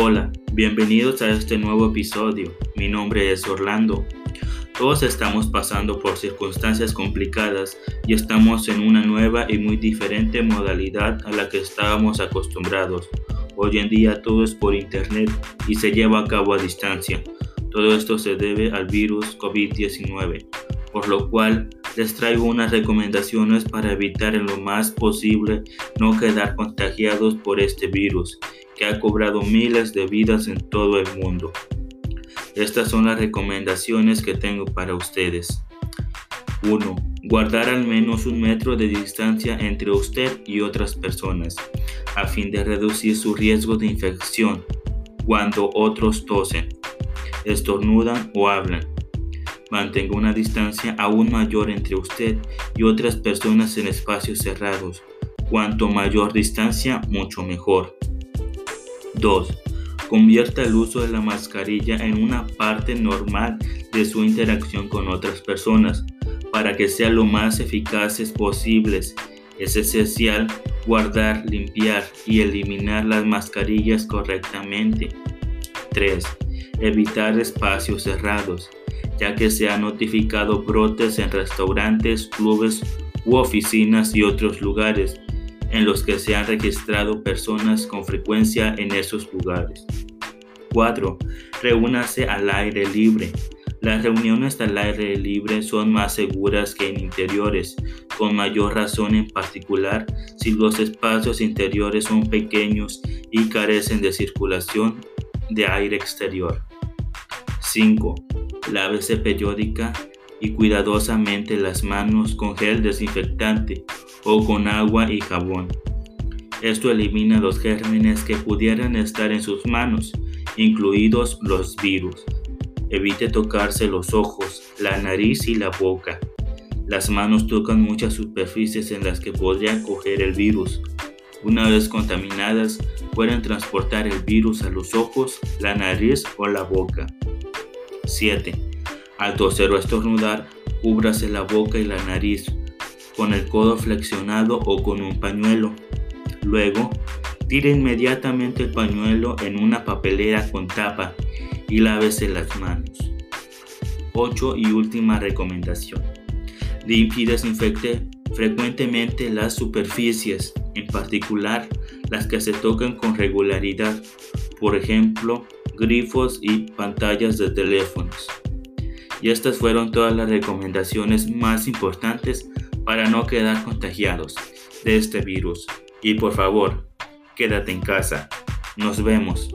Hola, bienvenidos a este nuevo episodio. Mi nombre es Orlando. Todos estamos pasando por circunstancias complicadas y estamos en una nueva y muy diferente modalidad a la que estábamos acostumbrados. Hoy en día todo es por internet y se lleva a cabo a distancia. Todo esto se debe al virus COVID-19, por lo cual les traigo unas recomendaciones para evitar en lo más posible no quedar contagiados por este virus que ha cobrado miles de vidas en todo el mundo. Estas son las recomendaciones que tengo para ustedes. 1. Guardar al menos un metro de distancia entre usted y otras personas, a fin de reducir su riesgo de infección cuando otros tosen, estornudan o hablan. Mantenga una distancia aún mayor entre usted y otras personas en espacios cerrados. Cuanto mayor distancia, mucho mejor. 2. Convierta el uso de la mascarilla en una parte normal de su interacción con otras personas para que sea lo más eficaces posibles. Es esencial guardar, limpiar y eliminar las mascarillas correctamente. 3. Evitar espacios cerrados, ya que se han notificado brotes en restaurantes, clubes u oficinas y otros lugares en los que se han registrado personas con frecuencia en esos lugares. 4. Reúnase al aire libre. Las reuniones al aire libre son más seguras que en interiores, con mayor razón en particular si los espacios interiores son pequeños y carecen de circulación de aire exterior. 5. Lávese periódica y cuidadosamente las manos con gel desinfectante o con agua y jabón. Esto elimina los gérmenes que pudieran estar en sus manos, incluidos los virus. Evite tocarse los ojos, la nariz y la boca. Las manos tocan muchas superficies en las que podría coger el virus. Una vez contaminadas, pueden transportar el virus a los ojos, la nariz o la boca. 7. Al toser o estornudar, cúbrase la boca y la nariz con el codo flexionado o con un pañuelo. Luego, tire inmediatamente el pañuelo en una papelera con tapa y lávese las manos. 8 y última recomendación. Limpie y desinfecte frecuentemente las superficies, en particular las que se tocan con regularidad, por ejemplo, grifos y pantallas de teléfonos. Y estas fueron todas las recomendaciones más importantes para no quedar contagiados de este virus. Y por favor, quédate en casa. Nos vemos.